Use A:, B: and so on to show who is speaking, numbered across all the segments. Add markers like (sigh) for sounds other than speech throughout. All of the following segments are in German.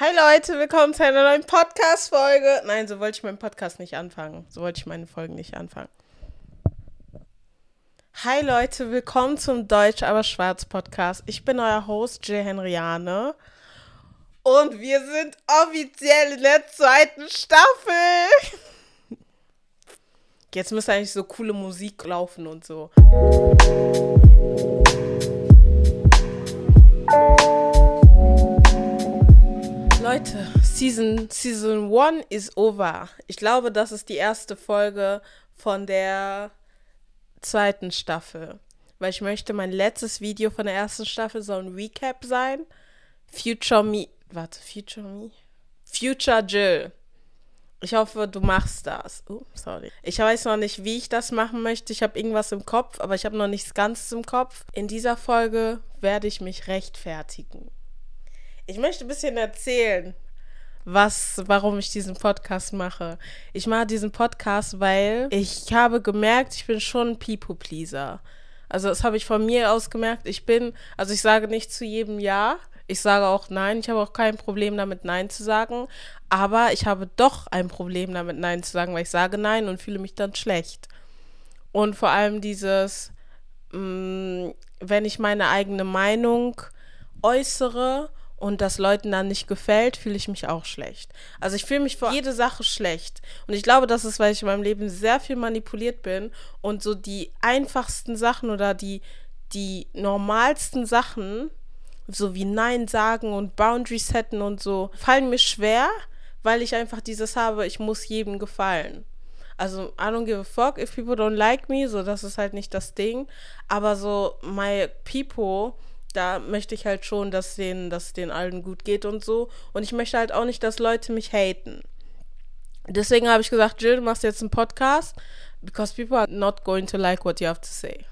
A: Hi Leute, willkommen zu einer neuen Podcast-Folge. Nein, so wollte ich meinen Podcast nicht anfangen. So wollte ich meine Folgen nicht anfangen. Hi Leute, willkommen zum Deutsch aber Schwarz Podcast. Ich bin euer Host Jill Henriane und wir sind offiziell in der zweiten Staffel. Jetzt müsste eigentlich so coole Musik laufen und so. Leute, Season, Season 1 is over. Ich glaube, das ist die erste Folge von der zweiten Staffel. Weil ich möchte, mein letztes Video von der ersten Staffel soll ein Recap sein. Future Me. Warte, Future Me? Future Jill. Ich hoffe, du machst das. Oh, sorry. Ich weiß noch nicht, wie ich das machen möchte. Ich habe irgendwas im Kopf, aber ich habe noch nichts Ganzes im Kopf. In dieser Folge werde ich mich rechtfertigen. Ich möchte ein bisschen erzählen, was, warum ich diesen Podcast mache. Ich mache diesen Podcast, weil ich habe gemerkt, ich bin schon ein People-Pleaser. Also das habe ich von mir aus gemerkt. Ich bin, also ich sage nicht zu jedem Ja. Ich sage auch Nein. Ich habe auch kein Problem damit, Nein zu sagen. Aber ich habe doch ein Problem damit, Nein zu sagen, weil ich sage Nein und fühle mich dann schlecht. Und vor allem dieses, mh, mm, wenn ich meine eigene Meinung äußere und das Leuten dann nicht gefällt, fühle ich mich auch schlecht. Also ich fühle mich vor jede Sache schlecht. Und ich glaube, das ist, weil ich in meinem Leben sehr viel manipuliert bin und so die einfachsten Sachen oder die, die normalsten Sachen, so wie Nein sagen und Boundaries setten und so, fallen mir schwer, weil ich einfach dieses habe, ich muss jedem gefallen. Also, I don't give a fuck if people don't like me, so, das ist halt nicht das Ding. Aber so, my people da möchte ich halt schon, dass denen, dass denen allen gut geht und so. Und ich möchte halt auch nicht, dass Leute mich haten. Deswegen habe ich gesagt, Jill, du machst jetzt einen Podcast, because people are not going to like what you have to say.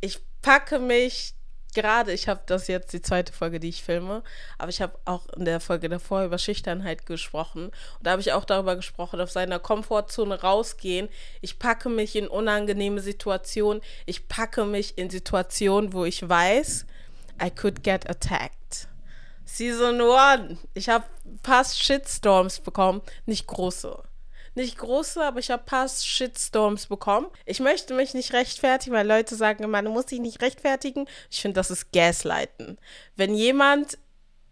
A: Ich packe mich gerade, ich habe das jetzt die zweite Folge, die ich filme, aber ich habe auch in der Folge davor über Schüchternheit gesprochen. Und da habe ich auch darüber gesprochen, auf seiner Komfortzone rausgehen. Ich packe mich in unangenehme Situationen. Ich packe mich in Situationen, wo ich weiß, I could get attacked. Season 1. Ich habe fast Shitstorms bekommen. Nicht große. Nicht große, aber ich habe fast Shitstorms bekommen. Ich möchte mich nicht rechtfertigen, weil Leute sagen immer, du musst dich nicht rechtfertigen. Ich finde, das ist Gaslighten. Wenn jemand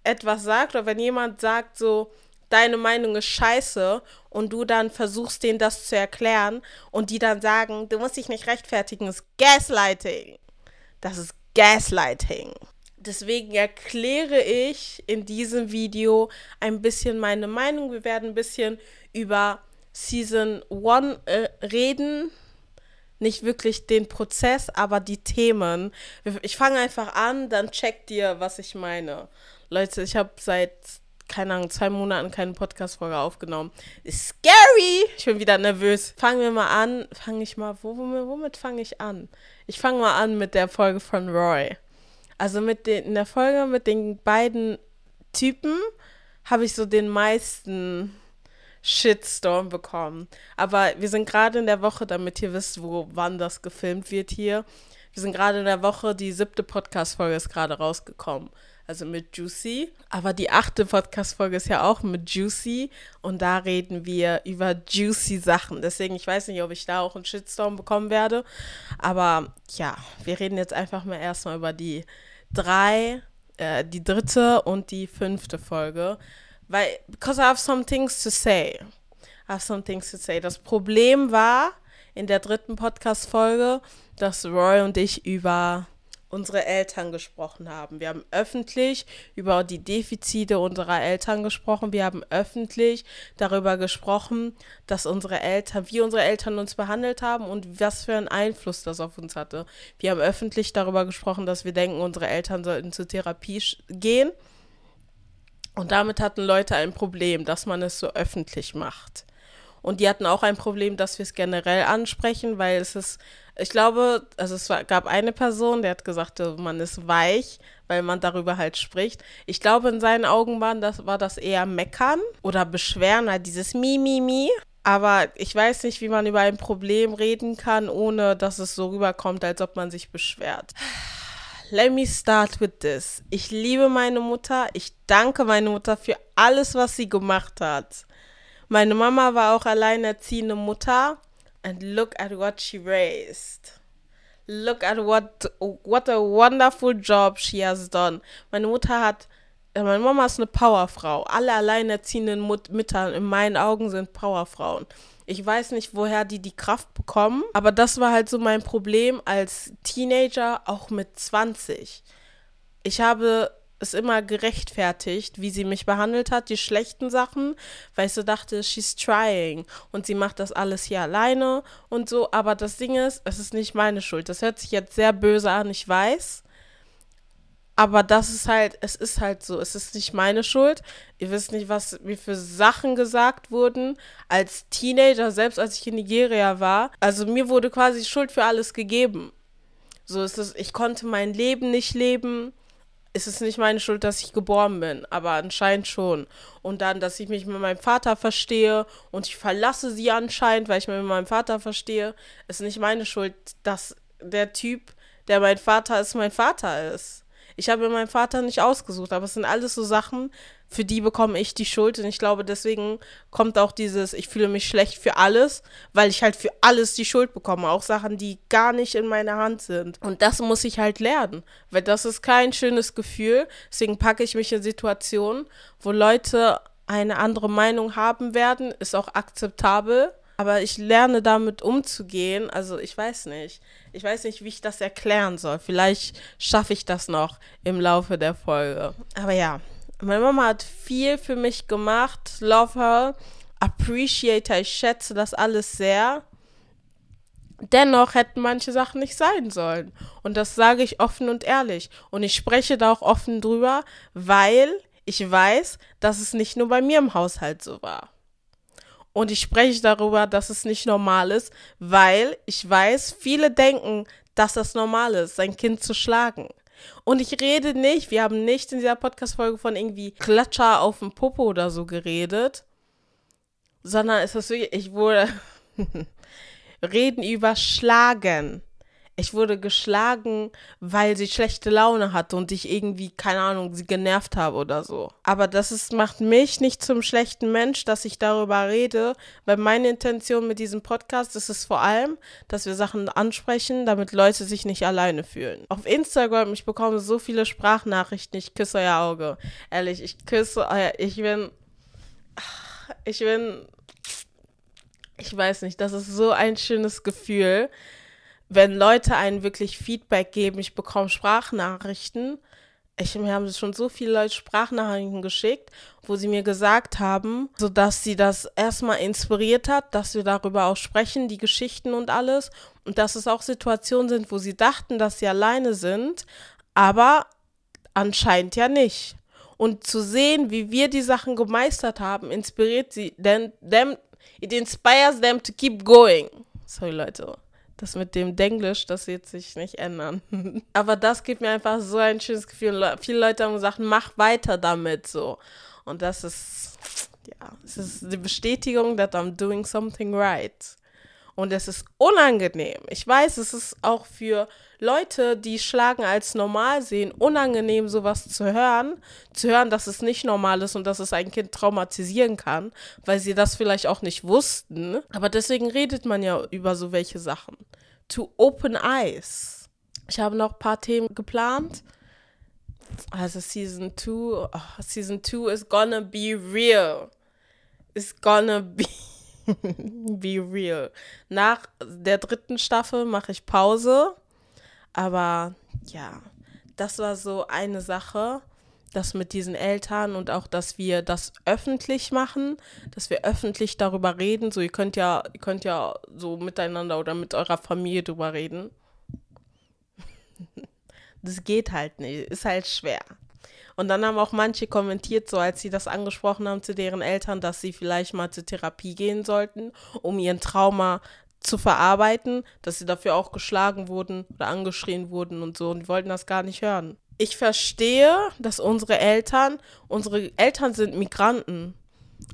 A: etwas sagt oder wenn jemand sagt so, deine Meinung ist scheiße und du dann versuchst, denen das zu erklären und die dann sagen, du musst dich nicht rechtfertigen, ist Gaslighting. Das ist Gaslighting. Deswegen erkläre ich in diesem Video ein bisschen meine Meinung. Wir werden ein bisschen über Season 1 äh, reden. Nicht wirklich den Prozess, aber die Themen. Ich fange einfach an, dann checkt ihr, was ich meine. Leute, ich habe seit, keine Ahnung, zwei Monaten keine Podcast-Folge aufgenommen. Ist scary! Ich bin wieder nervös. Fangen wir mal an. Fange ich mal, womit, womit fange ich an? Ich fange mal an mit der Folge von Roy. Also mit den, in der Folge mit den beiden Typen habe ich so den meisten Shitstorm bekommen. Aber wir sind gerade in der Woche, damit ihr wisst, wo wann das gefilmt wird hier. Wir sind gerade in der Woche, die siebte Podcast-Folge ist gerade rausgekommen. Also mit Juicy. Aber die achte Podcast-Folge ist ja auch mit Juicy. Und da reden wir über juicy Sachen. Deswegen, ich weiß nicht, ob ich da auch einen Shitstorm bekommen werde. Aber ja, wir reden jetzt einfach mal erstmal über die drei, äh, die dritte und die fünfte Folge. Weil, because I have some things to say. I have some things to say. Das Problem war in der dritten Podcast-Folge, dass Roy und ich über unsere Eltern gesprochen haben. Wir haben öffentlich über die Defizite unserer Eltern gesprochen. Wir haben öffentlich darüber gesprochen, dass unsere Eltern, wie unsere Eltern uns behandelt haben und was für einen Einfluss das auf uns hatte. Wir haben öffentlich darüber gesprochen, dass wir denken, unsere Eltern sollten zur Therapie gehen. Und damit hatten Leute ein Problem, dass man es so öffentlich macht. Und die hatten auch ein Problem, dass wir es generell ansprechen, weil es ist, ich glaube, also es war, gab eine Person, der hat gesagt, man ist weich, weil man darüber halt spricht. Ich glaube, in seinen Augen war das, war das eher meckern oder beschweren, halt dieses Mi, Mi, Mi. Aber ich weiß nicht, wie man über ein Problem reden kann, ohne dass es so rüberkommt, als ob man sich beschwert. let me start with this. Ich liebe meine Mutter. Ich danke meine Mutter für alles, was sie gemacht hat. Meine Mama war auch alleinerziehende Mutter. And look at what she raised. Look at what, what a wonderful job she has done. Meine Mutter hat, äh, meine Mama ist eine Powerfrau. Alle alleinerziehenden Mütter in meinen Augen sind Powerfrauen. Ich weiß nicht, woher die die Kraft bekommen, aber das war halt so mein Problem als Teenager, auch mit 20. Ich habe es immer gerechtfertigt, wie sie mich behandelt hat, die schlechten Sachen, weil ich so dachte, she's trying und sie macht das alles hier alleine und so. Aber das Ding ist, es ist nicht meine Schuld. Das hört sich jetzt sehr böse an, ich weiß. Aber das ist halt, es ist halt so, es ist nicht meine Schuld. Ihr wisst nicht, was, wie für Sachen gesagt wurden als Teenager, selbst als ich in Nigeria war. Also mir wurde quasi Schuld für alles gegeben. So ist es, ich konnte mein Leben nicht leben. Es ist nicht meine Schuld, dass ich geboren bin, aber anscheinend schon. Und dann, dass ich mich mit meinem Vater verstehe und ich verlasse sie anscheinend, weil ich mich mit meinem Vater verstehe, ist nicht meine Schuld, dass der Typ, der mein Vater ist, mein Vater ist. Ich habe mir meinen Vater nicht ausgesucht, aber es sind alles so Sachen, für die bekomme ich die Schuld. Und ich glaube, deswegen kommt auch dieses, ich fühle mich schlecht für alles, weil ich halt für alles die Schuld bekomme. Auch Sachen, die gar nicht in meiner Hand sind. Und das muss ich halt lernen, weil das ist kein schönes Gefühl. Deswegen packe ich mich in Situationen, wo Leute eine andere Meinung haben werden, ist auch akzeptabel. Aber ich lerne damit umzugehen. Also ich weiß nicht. Ich weiß nicht, wie ich das erklären soll. Vielleicht schaffe ich das noch im Laufe der Folge. Aber ja, meine Mama hat viel für mich gemacht. Love her. Appreciate her. Ich schätze das alles sehr. Dennoch hätten manche Sachen nicht sein sollen. Und das sage ich offen und ehrlich. Und ich spreche da auch offen drüber, weil ich weiß, dass es nicht nur bei mir im Haushalt so war. Und ich spreche darüber, dass es nicht normal ist, weil ich weiß, viele denken, dass das normal ist, sein Kind zu schlagen. Und ich rede nicht, wir haben nicht in dieser Podcast-Folge von irgendwie Klatscher auf dem Popo oder so geredet, sondern es ist wirklich, ich wurde (laughs) reden über Schlagen. Ich wurde geschlagen, weil sie schlechte Laune hatte und ich irgendwie, keine Ahnung, sie genervt habe oder so. Aber das ist, macht mich nicht zum schlechten Mensch, dass ich darüber rede, weil meine Intention mit diesem Podcast ist es vor allem, dass wir Sachen ansprechen, damit Leute sich nicht alleine fühlen. Auf Instagram, ich bekomme so viele Sprachnachrichten, ich küsse euer Auge. Ehrlich, ich küsse euer, ich bin, ich bin, ich weiß nicht, das ist so ein schönes Gefühl wenn Leute einen wirklich Feedback geben, ich bekomme Sprachnachrichten. Ich, mir haben schon so viele Leute Sprachnachrichten geschickt, wo sie mir gesagt haben, so dass sie das erstmal inspiriert hat, dass wir darüber auch sprechen, die Geschichten und alles. Und dass es auch Situationen sind, wo sie dachten, dass sie alleine sind, aber anscheinend ja nicht. Und zu sehen, wie wir die Sachen gemeistert haben, inspiriert sie, denn them, it inspires them to keep going. Sorry, Leute. Das mit dem Denglisch, das wird sich nicht ändern. (laughs) Aber das gibt mir einfach so ein schönes Gefühl. Viele Leute haben gesagt, mach weiter damit so. Und das ist, ja, es ist die Bestätigung, that I'm doing something right. Und es ist unangenehm. Ich weiß, es ist auch für Leute, die Schlagen als normal sehen, unangenehm, sowas zu hören. Zu hören, dass es nicht normal ist und dass es ein Kind traumatisieren kann, weil sie das vielleicht auch nicht wussten. Aber deswegen redet man ja über so welche Sachen. To open eyes. Ich habe noch ein paar Themen geplant. Also Season 2, oh, Season 2 is gonna be real. It's gonna be (laughs) Be real. Nach der dritten Staffel mache ich Pause. Aber ja, das war so eine Sache, das mit diesen Eltern und auch, dass wir das öffentlich machen, dass wir öffentlich darüber reden. So, ihr könnt ja, ihr könnt ja so miteinander oder mit eurer Familie drüber reden. (laughs) das geht halt nicht, ist halt schwer. Und dann haben auch manche kommentiert, so als sie das angesprochen haben zu deren Eltern, dass sie vielleicht mal zur Therapie gehen sollten, um ihren Trauma zu verarbeiten, dass sie dafür auch geschlagen wurden oder angeschrien wurden und so und die wollten das gar nicht hören. Ich verstehe, dass unsere Eltern, unsere Eltern sind Migranten.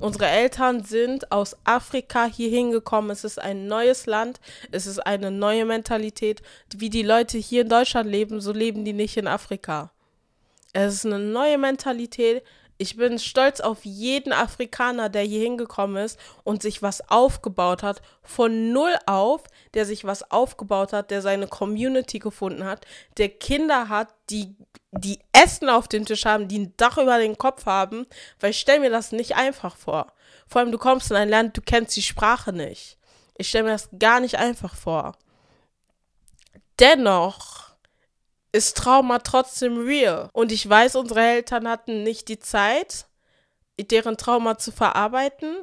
A: Unsere Eltern sind aus Afrika hier hingekommen. Es ist ein neues Land. Es ist eine neue Mentalität. Wie die Leute hier in Deutschland leben, so leben die nicht in Afrika. Es ist eine neue Mentalität. Ich bin stolz auf jeden Afrikaner, der hier hingekommen ist und sich was aufgebaut hat, von null auf, der sich was aufgebaut hat, der seine Community gefunden hat, der Kinder hat, die, die Essen auf dem Tisch haben, die ein Dach über den Kopf haben, weil ich stelle mir das nicht einfach vor. Vor allem, du kommst in ein Land, du kennst die Sprache nicht. Ich stelle mir das gar nicht einfach vor. Dennoch ist Trauma trotzdem real. Und ich weiß, unsere Eltern hatten nicht die Zeit, deren Trauma zu verarbeiten,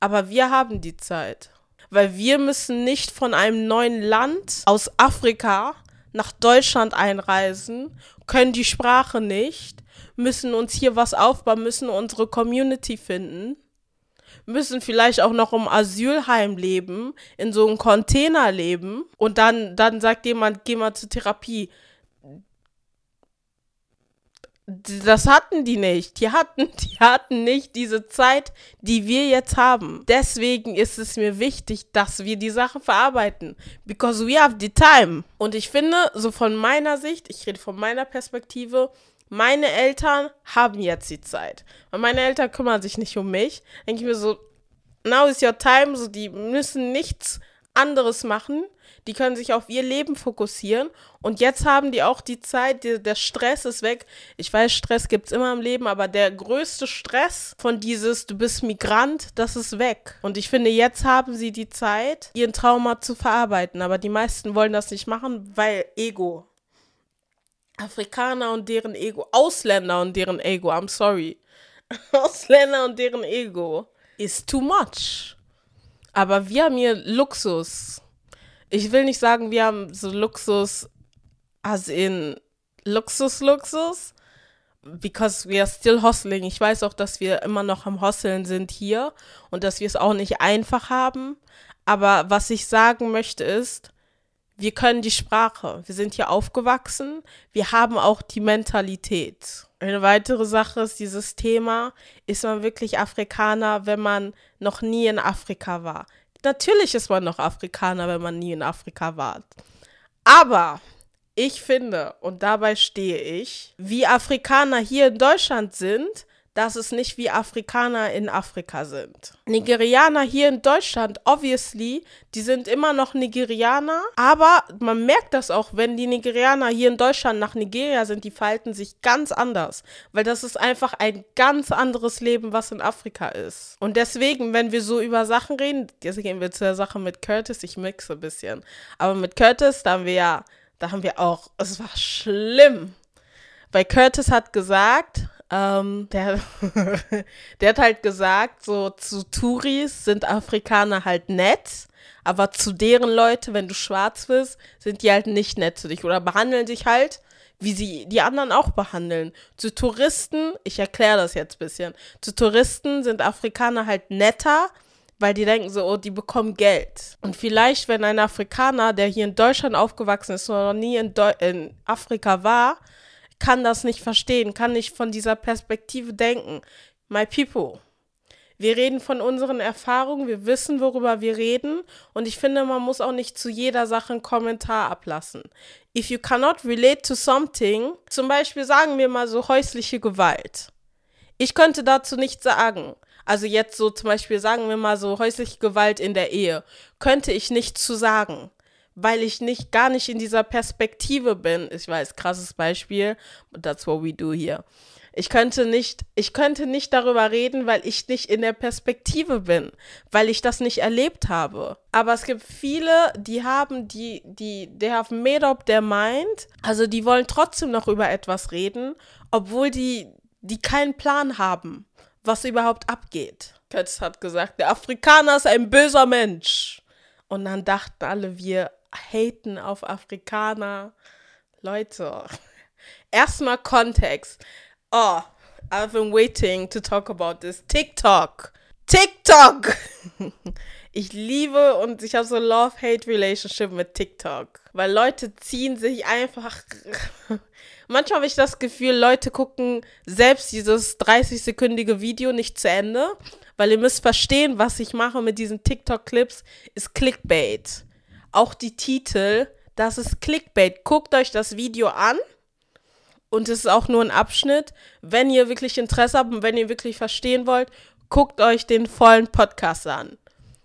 A: aber wir haben die Zeit. Weil wir müssen nicht von einem neuen Land aus Afrika nach Deutschland einreisen, können die Sprache nicht, müssen uns hier was aufbauen, müssen unsere Community finden, müssen vielleicht auch noch im Asylheim leben, in so einem Container leben und dann, dann sagt jemand, geh mal zur Therapie das hatten die nicht. Die hatten, (laughs) die hatten nicht diese Zeit, die wir jetzt haben. Deswegen ist es mir wichtig, dass wir die Sache verarbeiten. Because we have the time. Und ich finde, so von meiner Sicht, ich rede von meiner Perspektive, meine Eltern haben jetzt die Zeit. Weil meine Eltern kümmern sich nicht um mich. Denke ich mir so, now is your time. So, die müssen nichts anderes machen. Die können sich auf ihr Leben fokussieren. Und jetzt haben die auch die Zeit, die, der Stress ist weg. Ich weiß, Stress gibt es immer im Leben, aber der größte Stress von dieses, du bist Migrant, das ist weg. Und ich finde, jetzt haben sie die Zeit, ihren Trauma zu verarbeiten. Aber die meisten wollen das nicht machen, weil Ego. Afrikaner und deren Ego. Ausländer und deren Ego, I'm sorry. (laughs) Ausländer und deren Ego ist too much. Aber wir haben hier Luxus. Ich will nicht sagen, wir haben so Luxus, as in Luxus, Luxus, because we are still hustling. Ich weiß auch, dass wir immer noch am Hustlen sind hier und dass wir es auch nicht einfach haben. Aber was ich sagen möchte ist, wir können die Sprache. Wir sind hier aufgewachsen. Wir haben auch die Mentalität. Eine weitere Sache ist dieses Thema, ist man wirklich Afrikaner, wenn man noch nie in Afrika war? Natürlich ist man noch Afrikaner, wenn man nie in Afrika war. Aber ich finde, und dabei stehe ich, wie Afrikaner hier in Deutschland sind, dass es nicht wie Afrikaner in Afrika sind. Nigerianer hier in Deutschland, obviously, die sind immer noch Nigerianer, aber man merkt das auch, wenn die Nigerianer hier in Deutschland nach Nigeria sind, die verhalten sich ganz anders, weil das ist einfach ein ganz anderes Leben, was in Afrika ist. Und deswegen, wenn wir so über Sachen reden, jetzt gehen wir zur Sache mit Curtis, ich mixe ein bisschen, aber mit Curtis, da haben wir ja, da haben wir auch, es war schlimm. Weil Curtis hat gesagt, ähm, der, (laughs) der hat halt gesagt, so zu Touris sind Afrikaner halt nett, aber zu deren Leute, wenn du schwarz bist, sind die halt nicht nett zu dich oder behandeln dich halt, wie sie die anderen auch behandeln. Zu Touristen, ich erkläre das jetzt ein bisschen, zu Touristen sind Afrikaner halt netter, weil die denken so, oh, die bekommen Geld. Und vielleicht, wenn ein Afrikaner, der hier in Deutschland aufgewachsen ist noch nie in, Deu in Afrika war, kann das nicht verstehen, kann nicht von dieser Perspektive denken. My people. Wir reden von unseren Erfahrungen, wir wissen, worüber wir reden und ich finde, man muss auch nicht zu jeder Sache einen Kommentar ablassen. If you cannot relate to something, zum Beispiel sagen wir mal so häusliche Gewalt. Ich könnte dazu nichts sagen. Also jetzt so zum Beispiel sagen wir mal so häusliche Gewalt in der Ehe. Könnte ich nichts zu sagen weil ich nicht gar nicht in dieser Perspektive bin. Ich weiß, krasses Beispiel, but that's what we do here. Ich könnte nicht, ich könnte nicht darüber reden, weil ich nicht in der Perspektive bin, weil ich das nicht erlebt habe. Aber es gibt viele, die haben die, die, they have made up their mind. Also die wollen trotzdem noch über etwas reden, obwohl die, die keinen Plan haben, was überhaupt abgeht. Kötz hat gesagt, der Afrikaner ist ein böser Mensch. Und dann dachten alle, wir haten auf Afrikaner. Leute, (laughs) erstmal Kontext. Oh, I've been waiting to talk about this. TikTok. TikTok! (laughs) Ich liebe und ich habe so Love-Hate-Relationship mit TikTok. Weil Leute ziehen sich einfach. (laughs) Manchmal habe ich das Gefühl, Leute gucken selbst dieses 30-sekündige Video nicht zu Ende, Weil ihr müsst verstehen, was ich mache mit diesen TikTok-Clips, ist Clickbait. Auch die Titel, das ist Clickbait. Guckt euch das Video an und es ist auch nur ein Abschnitt. Wenn ihr wirklich Interesse habt und wenn ihr wirklich verstehen wollt, guckt euch den vollen Podcast an.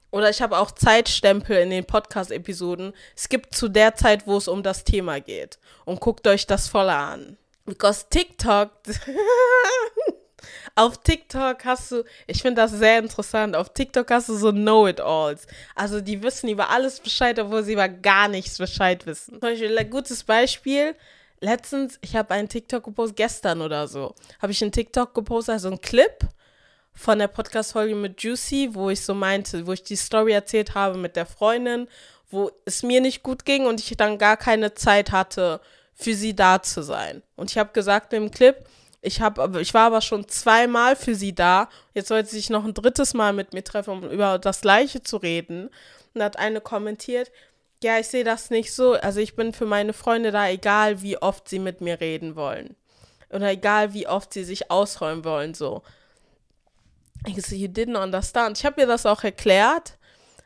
A: Oder ich habe auch Zeitstempel in den Podcast-Episoden. Es gibt zu der Zeit, wo es um das Thema geht. Und guckt euch das voll an. Because TikTok. (laughs) auf TikTok hast du, ich finde das sehr interessant, auf TikTok hast du so Know-it-alls. Also die wissen über alles Bescheid, obwohl sie über gar nichts Bescheid wissen. Zum Beispiel ein gutes Beispiel. Letztens, ich habe einen TikTok gepostet, gestern oder so, habe ich einen TikTok gepostet, also einen Clip von der Podcast-Folge mit Juicy, wo ich so meinte, wo ich die Story erzählt habe mit der Freundin, wo es mir nicht gut ging und ich dann gar keine Zeit hatte, für sie da zu sein. Und ich habe gesagt im Clip, ich, hab, ich war aber schon zweimal für sie da. Jetzt wollte sie sich noch ein drittes Mal mit mir treffen, um über das Gleiche zu reden. Und hat eine kommentiert, ja, ich sehe das nicht so. Also ich bin für meine Freunde da, egal wie oft sie mit mir reden wollen. Oder egal wie oft sie sich ausräumen wollen, so. Ich so, you didn't understand. Ich habe ihr das auch erklärt,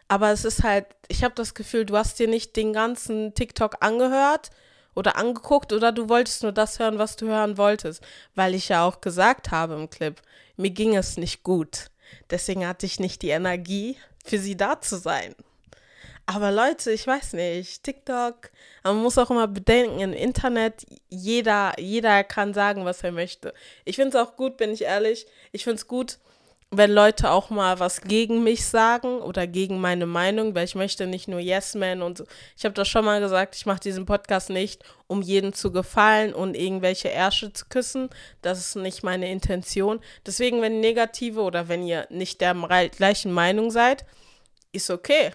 A: aber es ist halt, ich habe das Gefühl, du hast dir nicht den ganzen TikTok angehört oder angeguckt oder du wolltest nur das hören, was du hören wolltest, weil ich ja auch gesagt habe im Clip, mir ging es nicht gut. Deswegen hatte ich nicht die Energie, für sie da zu sein. Aber Leute, ich weiß nicht, TikTok, man muss auch immer bedenken, im Internet, jeder, jeder kann sagen, was er möchte. Ich finde es auch gut, bin ich ehrlich, ich finde es gut, wenn Leute auch mal was gegen mich sagen oder gegen meine Meinung, weil ich möchte nicht nur Yes Man und so. Ich habe das schon mal gesagt, ich mache diesen Podcast nicht, um jedem zu gefallen und irgendwelche Ärsche zu küssen. Das ist nicht meine Intention. Deswegen, wenn negative oder wenn ihr nicht der gleichen Meinung seid, ist okay.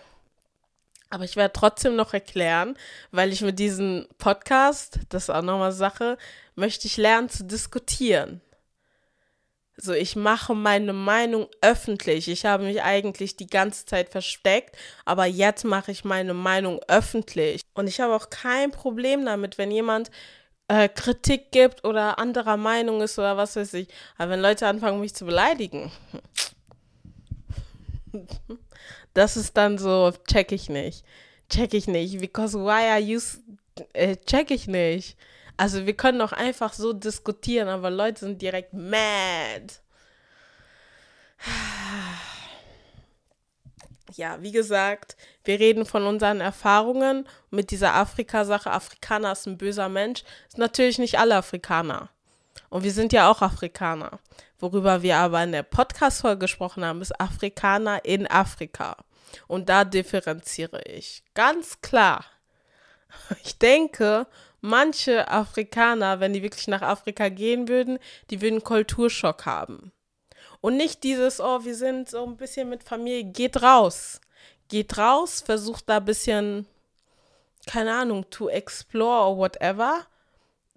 A: Aber ich werde trotzdem noch erklären, weil ich mit diesem Podcast, das ist auch nochmal Sache, möchte ich lernen zu diskutieren. So, ich mache meine Meinung öffentlich. Ich habe mich eigentlich die ganze Zeit versteckt, aber jetzt mache ich meine Meinung öffentlich. Und ich habe auch kein Problem damit, wenn jemand äh, Kritik gibt oder anderer Meinung ist oder was weiß ich. Aber wenn Leute anfangen, mich zu beleidigen, (laughs) das ist dann so, check ich nicht. Check ich nicht. Because why are you. Äh, check ich nicht. Also wir können doch einfach so diskutieren, aber Leute sind direkt mad. Ja, wie gesagt, wir reden von unseren Erfahrungen mit dieser Afrika-Sache. Afrikaner ist ein böser Mensch. Sind natürlich nicht alle Afrikaner. Und wir sind ja auch Afrikaner. Worüber wir aber in der Podcast-Folge gesprochen haben, ist Afrikaner in Afrika. Und da differenziere ich. Ganz klar. Ich denke, manche Afrikaner, wenn die wirklich nach Afrika gehen würden, die würden Kulturschock haben. Und nicht dieses, oh, wir sind so ein bisschen mit Familie, geht raus. Geht raus, versucht da ein bisschen, keine Ahnung, to explore or whatever.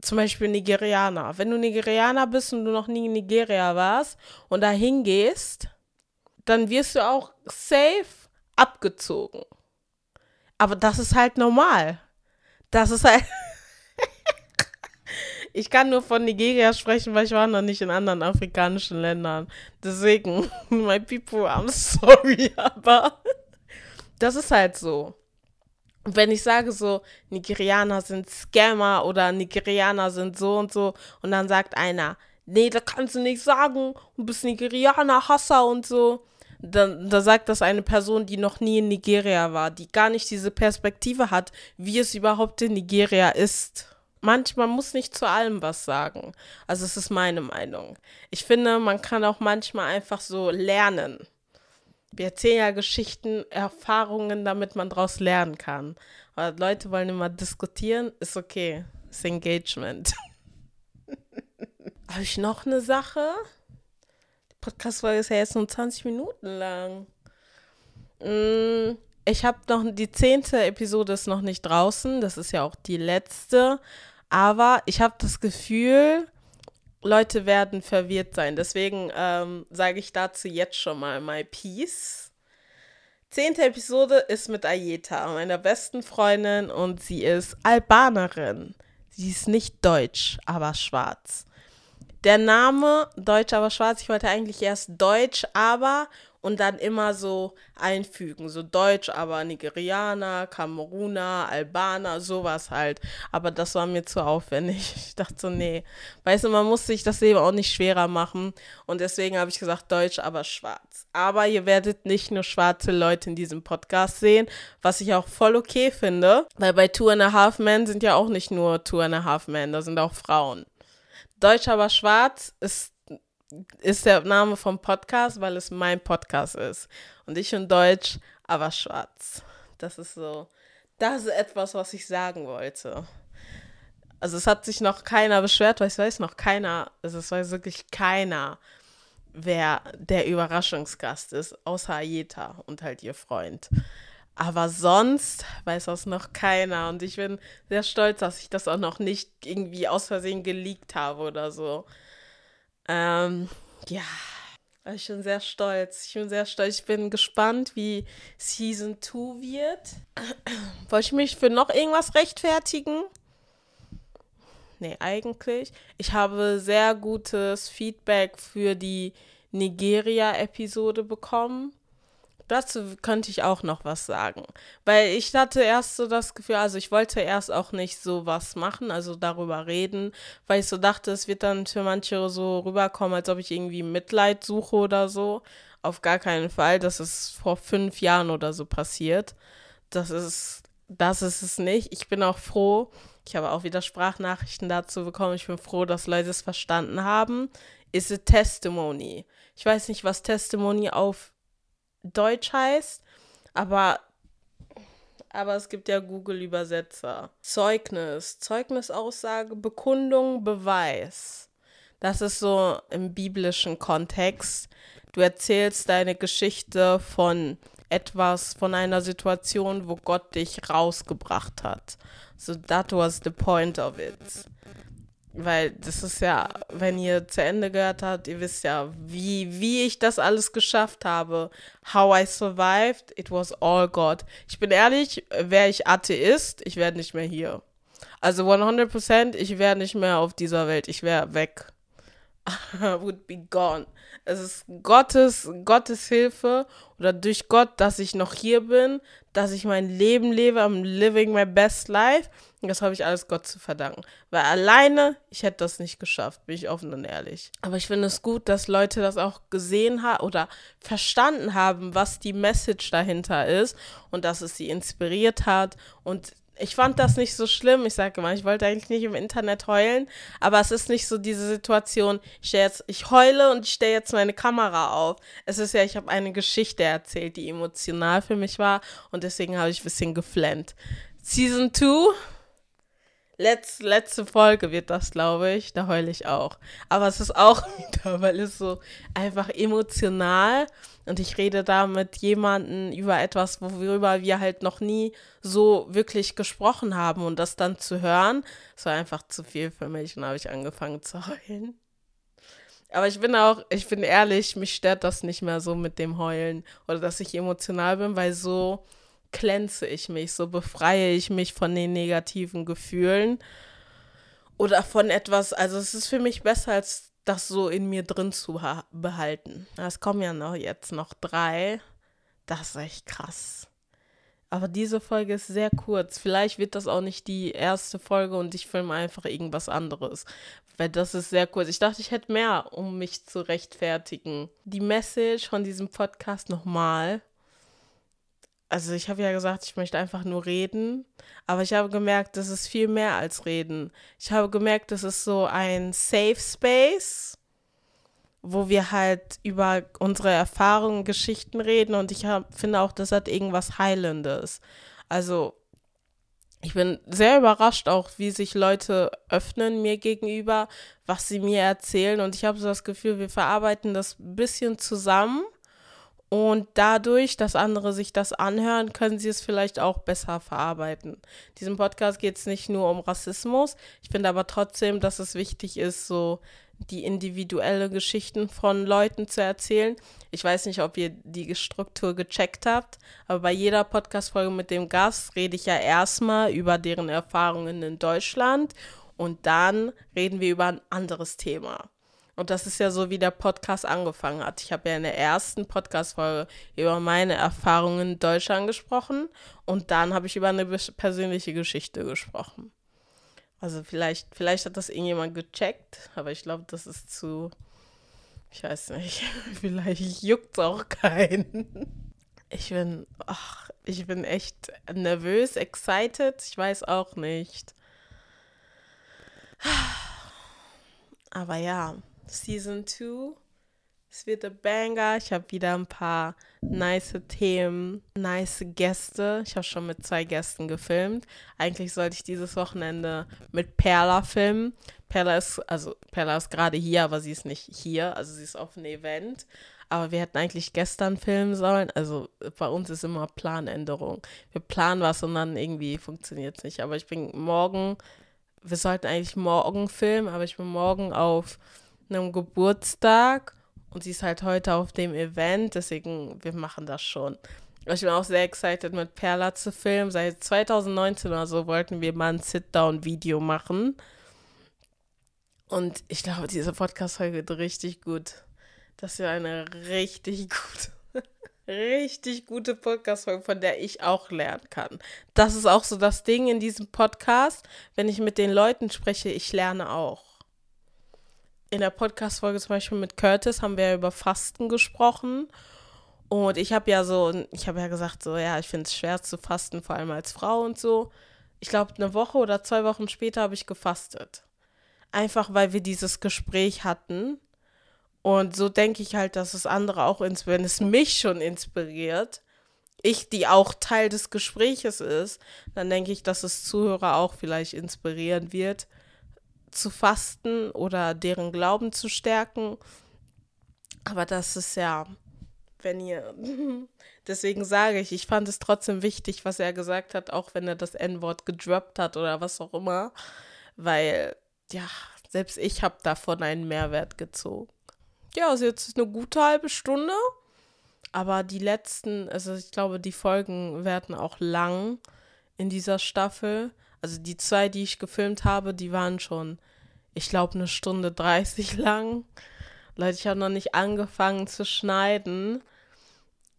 A: Zum Beispiel Nigerianer. Wenn du Nigerianer bist und du noch nie in Nigeria warst und da hingehst, dann wirst du auch safe abgezogen. Aber das ist halt normal. Das ist halt. (laughs) Ich kann nur von Nigeria sprechen, weil ich war noch nicht in anderen afrikanischen Ländern. Deswegen, (laughs) my people, I'm sorry, (laughs) aber das ist halt so. wenn ich sage so, Nigerianer sind Scammer oder Nigerianer sind so und so, und dann sagt einer, nee, das kannst du nicht sagen, du bist Nigerianer, Hasser und so. Dann, da sagt das eine Person, die noch nie in Nigeria war, die gar nicht diese Perspektive hat, wie es überhaupt in Nigeria ist manchmal muss nicht zu allem was sagen. Also es ist meine Meinung. Ich finde, man kann auch manchmal einfach so lernen. Wir erzählen ja Geschichten, Erfahrungen, damit man daraus lernen kann. Aber Leute wollen immer diskutieren, ist okay. Ist Engagement. (laughs) Habe ich noch eine Sache? Die Podcast-Folge ist ja jetzt nur 20 Minuten lang. Mm, ich habe noch, die zehnte Episode ist noch nicht draußen. Das ist ja auch die letzte. Aber ich habe das Gefühl, Leute werden verwirrt sein. Deswegen ähm, sage ich dazu jetzt schon mal my piece. Zehnte Episode ist mit Ayeta, meiner besten Freundin, und sie ist Albanerin. Sie ist nicht deutsch, aber schwarz. der Name Deutsch aber schwarz, ich wollte eigentlich erst Deutsch aber und dann immer so einfügen. So Deutsch, aber Nigerianer, Kameruner, Albaner, sowas halt. Aber das war mir zu aufwendig. (laughs) Ich dachte so, nee. Weißt du, man muss sich das Leben auch nicht schwerer machen. Und deswegen habe ich gesagt, Deutsch, aber schwarz. Aber ihr werdet nicht nur schwarze Leute in diesem Podcast sehen, was ich auch voll okay finde. Weil bei Two and a Half Men sind ja auch nicht nur Two and a Half Men, da sind auch Frauen. Deutsch aber schwarz ist ist der Name vom Podcast, weil es mein Podcast ist. Und ich in Deutsch, aber schwarz. Das ist so, das ist etwas, was ich sagen wollte. Also es hat sich noch keiner beschwert, weil es weiß noch keiner, also es weiß wirklich keiner, wer der Überraschungsgast ist, außer Ayeta und halt ihr Freund. Aber sonst weiß das noch keiner und ich bin sehr stolz, dass ich das auch noch nicht irgendwie aus Versehen geleakt habe oder so. Ähm, ja, ich bin sehr stolz. Ich bin sehr stolz. Ich bin gespannt, wie Season 2 wird. (clears throat) Wollte ich mich für noch irgendwas rechtfertigen? Nee, eigentlich. Ich habe sehr gutes Feedback für die Nigeria-Episode bekommen dazu könnte ich auch noch was sagen. Weil ich hatte erst so das Gefühl, also ich wollte erst auch nicht so was machen, also darüber reden, weil ich so dachte, es wird dann für manche so rüberkommen, als ob ich irgendwie Mitleid suche oder so. Auf gar keinen Fall. Das ist vor fünf Jahren oder so passiert. Das ist, das ist es nicht. Ich bin auch froh. Ich habe auch wieder Sprachnachrichten dazu bekommen. Ich bin froh, dass Leute es verstanden haben. Ist a testimony. Ich weiß nicht, was Testimony auf Deutsch heißt, aber, aber es gibt ja Google-Übersetzer. Zeugnis, Zeugnisaussage, Bekundung, Beweis. Das ist so im biblischen Kontext. Du erzählst deine Geschichte von etwas, von einer Situation, wo Gott dich rausgebracht hat. So that was the point of it. Weil das ist ja, wenn ihr zu Ende gehört habt, ihr wisst ja, wie, wie ich das alles geschafft habe. How I survived, it was all God. Ich bin ehrlich, wäre ich Atheist, ich wäre nicht mehr hier. Also 100%, ich wäre nicht mehr auf dieser Welt, ich wäre weg. (laughs) would be gone. Es ist Gottes, Gottes Hilfe oder durch Gott, dass ich noch hier bin, dass ich mein Leben lebe, I'm living my best life. Und das habe ich alles Gott zu verdanken. Weil alleine, ich hätte das nicht geschafft, bin ich offen und ehrlich. Aber ich finde es gut, dass Leute das auch gesehen haben oder verstanden haben, was die Message dahinter ist und dass es sie inspiriert hat und ich fand das nicht so schlimm. Ich sage immer, ich wollte eigentlich nicht im Internet heulen, aber es ist nicht so diese Situation, ich, jetzt, ich heule und ich stelle jetzt meine Kamera auf. Es ist ja, ich habe eine Geschichte erzählt, die emotional für mich war und deswegen habe ich ein bisschen geflennt. Season 2 Letz, letzte Folge wird das, glaube ich. Da heule ich auch. Aber es ist auch (laughs) wieder, weil es so einfach emotional und ich rede da mit jemandem über etwas, worüber wir halt noch nie so wirklich gesprochen haben und das dann zu hören, das war einfach zu viel für mich und habe ich angefangen zu heulen. Aber ich bin auch, ich bin ehrlich, mich stört das nicht mehr so mit dem Heulen oder dass ich emotional bin, weil so glänze ich mich, so befreie ich mich von den negativen Gefühlen oder von etwas, also es ist für mich besser, als das so in mir drin zu behalten. Es kommen ja noch jetzt noch drei. Das ist echt krass. Aber diese Folge ist sehr kurz. Vielleicht wird das auch nicht die erste Folge und ich filme einfach irgendwas anderes. Weil das ist sehr kurz. Ich dachte, ich hätte mehr, um mich zu rechtfertigen. Die Message von diesem Podcast nochmal also ich habe ja gesagt, ich möchte einfach nur reden, aber ich habe gemerkt, das ist viel mehr als reden. Ich habe gemerkt, das ist so ein Safe Space, wo wir halt über unsere Erfahrungen, Geschichten reden und ich hab, finde auch, das hat irgendwas Heilendes. Also ich bin sehr überrascht auch, wie sich Leute öffnen mir gegenüber, was sie mir erzählen und ich habe so das Gefühl, wir verarbeiten das ein bisschen zusammen und dadurch, dass andere sich das anhören, können sie es vielleicht auch besser verarbeiten. Diesem Podcast geht es nicht nur um Rassismus. Ich finde aber trotzdem, dass es wichtig ist, so die individuelle Geschichten von Leuten zu erzählen. Ich weiß nicht, ob ihr die Struktur gecheckt habt, aber bei jeder Podcast-Folge mit dem Gast rede ich ja erstmal über deren Erfahrungen in Deutschland und dann reden wir über ein anderes Thema. Und das ist ja so, wie der Podcast angefangen hat. Ich habe ja in der ersten Podcast-Folge über meine Erfahrungen in Deutschland gesprochen und dann habe ich über eine persönliche Geschichte gesprochen. Also vielleicht, vielleicht hat das irgendjemand gecheckt, aber ich glaube, das ist zu, ich weiß nicht, (laughs) vielleicht juckt es auch keinen. Ich bin, ach, ich bin echt nervös, excited, ich weiß auch nicht. (sighs) Aber ja, Season 2. Es wird ein Banger. Ich habe wieder ein paar nice Themen, nice Gäste. Ich habe schon mit zwei Gästen gefilmt. Eigentlich sollte ich dieses Wochenende mit Perla filmen. Perla ist, also Perla ist gerade hier, aber sie ist nicht hier. Also sie ist auf einem Event. Aber wir hätten eigentlich gestern filmen sollen. Also bei uns ist immer Planänderung. Wir planen was und dann irgendwie funktioniert es nicht. Aber ich bin morgen, wir sollten eigentlich morgen filmen, aber ich bin morgen auf einem Geburtstag und sie ist halt heute auf dem Event, deswegen wir machen das schon. Ich bin auch sehr excited mit Perla zu filmen. Seit 2019 oder so wollten wir mal ein Sit-Down-Video machen. Und ich glaube, diese Podcast-Folge wird richtig gut. Das ist eine richtig gute, (laughs) richtig gute Podcast-Folge, von der ich auch lernen kann. Das ist auch so das Ding in diesem Podcast. Wenn ich mit den Leuten spreche, ich lerne auch in der Podcast-Folge zum Beispiel mit Curtis haben wir ja über Fasten gesprochen. Und ich habe ja so, ich habe ja gesagt, so, ja, ich finde es schwer zu fasten, vor allem als Frau und so. Ich glaube, eine Woche oder zwei Wochen später habe ich gefastet. Einfach weil wir dieses Gespräch hatten. Und so denke ich halt, dass es andere auch, wenn es mich schon inspiriert, ich, die auch Teil des Gespräches ist, dann denke ich, dass es Zuhörer auch vielleicht inspirieren wird zu fasten oder deren Glauben zu stärken. Aber das ist ja, wenn ihr, (laughs) deswegen sage ich, ich fand es trotzdem wichtig, was er gesagt hat, auch wenn er das N-Wort gedroppt hat oder was auch immer, weil, ja, selbst ich habe davon einen Mehrwert gezogen. Ja, also jetzt ist eine gute halbe Stunde, aber die letzten, also ich glaube, die Folgen werden auch lang in dieser Staffel. Also die zwei, die ich gefilmt habe, die waren schon, ich glaube, eine Stunde 30 (laughs) lang. Leute, ich habe noch nicht angefangen zu schneiden.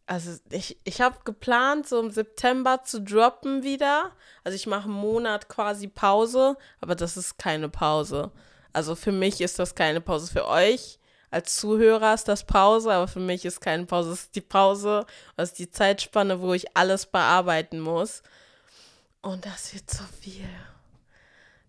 A: Also ich, ich habe geplant, so im September zu droppen wieder. Also ich mache einen Monat quasi Pause, aber das ist keine Pause. Also für mich ist das keine Pause. Für euch als Zuhörer ist das Pause, aber für mich ist keine Pause. Es ist die Pause, das ist die Zeitspanne, wo ich alles bearbeiten muss. Und das wird so viel.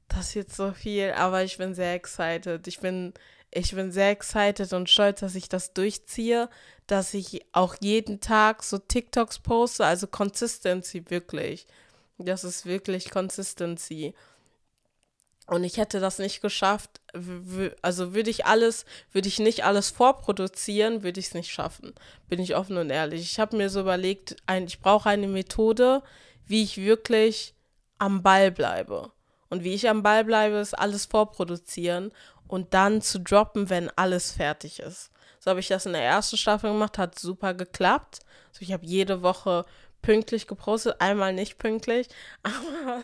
A: Das wird so viel, aber ich bin sehr excited. Ich bin, ich bin sehr excited und stolz, dass ich das durchziehe, dass ich auch jeden Tag so TikToks poste, also Consistency wirklich. Das ist wirklich Consistency. Und ich hätte das nicht geschafft, also würde ich alles, würde ich nicht alles vorproduzieren, würde ich es nicht schaffen. Bin ich offen und ehrlich. Ich habe mir so überlegt, ich brauche eine Methode, wie ich wirklich am Ball bleibe. Und wie ich am Ball bleibe, ist alles vorproduzieren und dann zu droppen, wenn alles fertig ist. So habe ich das in der ersten Staffel gemacht, hat super geklappt. Also ich habe jede Woche pünktlich gepostet, einmal nicht pünktlich, (laughs) aber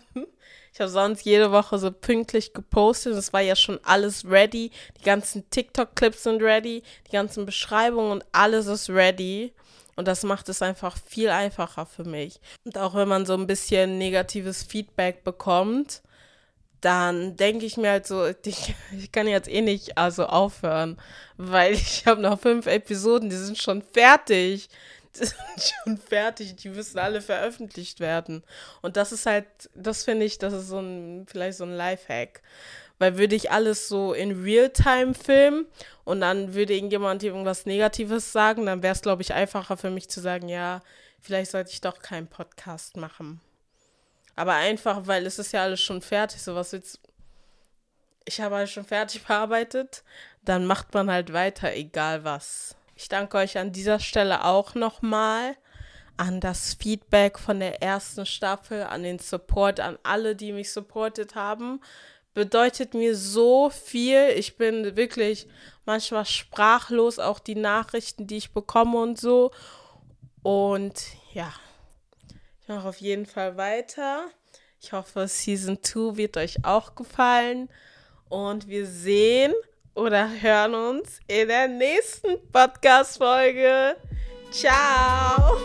A: ich habe sonst jede Woche so pünktlich gepostet. Es war ja schon alles ready. Die ganzen TikTok-Clips sind ready, die ganzen Beschreibungen und alles ist ready. Und das macht es einfach viel einfacher für mich. Und auch wenn man so ein bisschen negatives Feedback bekommt, dann denke ich mir halt so, ich, ich kann jetzt eh nicht also aufhören, weil ich habe noch fünf Episoden, die sind schon fertig. (laughs) Die sind schon fertig, die müssen alle veröffentlicht werden. Und das ist halt, das finde ich, das ist so ein, vielleicht so ein Lifehack. Weil würde ich alles so in Realtime filmen und dann würde irgendjemand irgendwas Negatives sagen, dann wäre es, glaube ich, einfacher für mich zu sagen, ja, vielleicht sollte ich doch keinen Podcast machen. Aber einfach, weil es ist ja alles schon fertig. So was jetzt. Ich habe alles schon fertig (laughs) bearbeitet. Dann macht man halt weiter, egal was. Ich danke euch an dieser Stelle auch nochmal an das Feedback von der ersten Staffel, an den Support, an alle, die mich supportet haben bedeutet mir so viel. Ich bin wirklich manchmal sprachlos, auch die Nachrichten, die ich bekomme und so. Und ja, ich mache auf jeden Fall weiter. Ich hoffe, Season 2 wird euch auch gefallen. Und wir sehen oder hören uns in der nächsten Podcast-Folge. Ciao!